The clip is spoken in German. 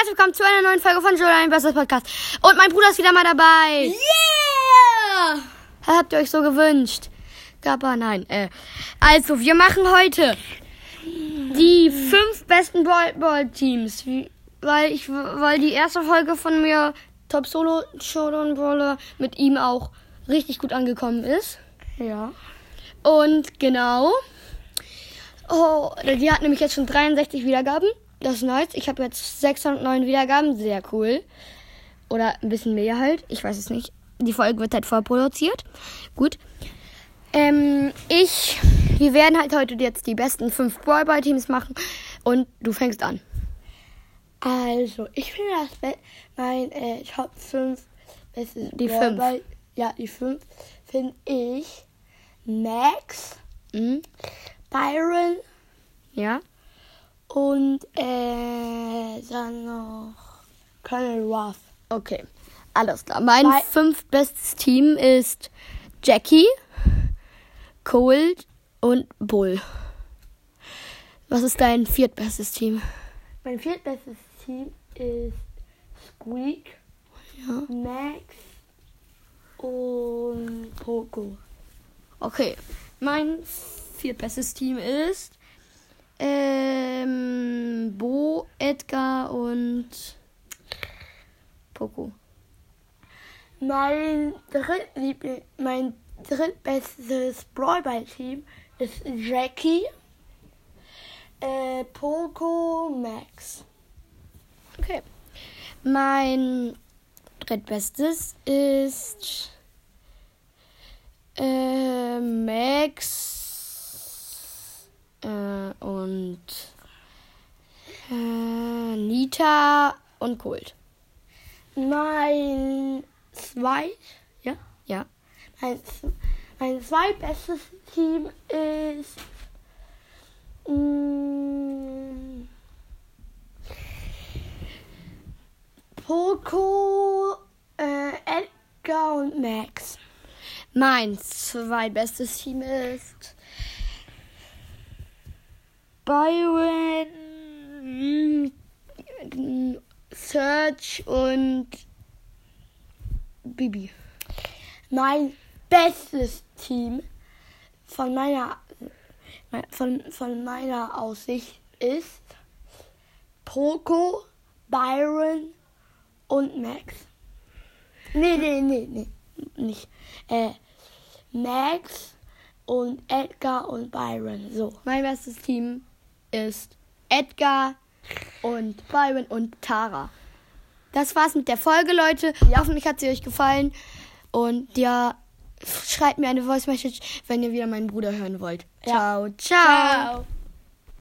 herzlich willkommen zu einer neuen Folge von Jolan Bestes Podcast. Und mein Bruder ist wieder mal dabei. Yeah! Habt ihr euch so gewünscht? Aber nein. Äh, also, wir machen heute die fünf besten Ball-Teams. Weil ich, weil die erste Folge von mir Top Solo Showdown Brawler mit ihm auch richtig gut angekommen ist. Ja. Und genau. Oh, die hat nämlich jetzt schon 63 Wiedergaben. Das ist nice. Ich habe jetzt 609 Wiedergaben. Sehr cool. Oder ein bisschen mehr halt. Ich weiß es nicht. Die Folge wird halt vorproduziert. Gut. Ähm, ich. Wir werden halt heute jetzt die besten 5 Brawlball-Teams machen. Und du fängst an. Also, ich finde das mein äh, Top 5 beste Die Brawler- fünf. Ja, die 5 finde ich Max, Mhm. Byron Ja. Und äh, dann noch Colonel Ruff. Okay. Alles klar. Mein Bei- fünf bestes Team ist Jackie, Cold und Bull. Was ist dein viertbestes Team? Mein viertbestes Team ist Squeak, Ja. Max und Poco. Okay. Mein viertbestes Team ist ähm, Bo, Edgar und Poco. Mein, Drittliebling, mein drittbestes Brawlball-Team ist Jackie, äh, Poco, Max. Okay. Mein drittbestes ist äh, Max äh, und äh, Nita und Colt. Mein zweit, ja, Ja. mein, mein zweitbestes Team ist mm, Poco, äh, Edgar und Max. Mein zweitbestes Team ist Byron, Search und Bibi. Mein bestes Team von meiner von, von meiner Aussicht ist Poco, Byron und Max. Nee, nee, nee, nee, nicht. Äh, Max und Edgar und Byron. So. Mein bestes Team ist Edgar und Byron und Tara. Das war's mit der Folge, Leute. Hoffentlich hat sie euch gefallen. Und ja, schreibt mir eine Voice Message, wenn ihr wieder meinen Bruder hören wollt. Ja. ciao. ciao. Ciao.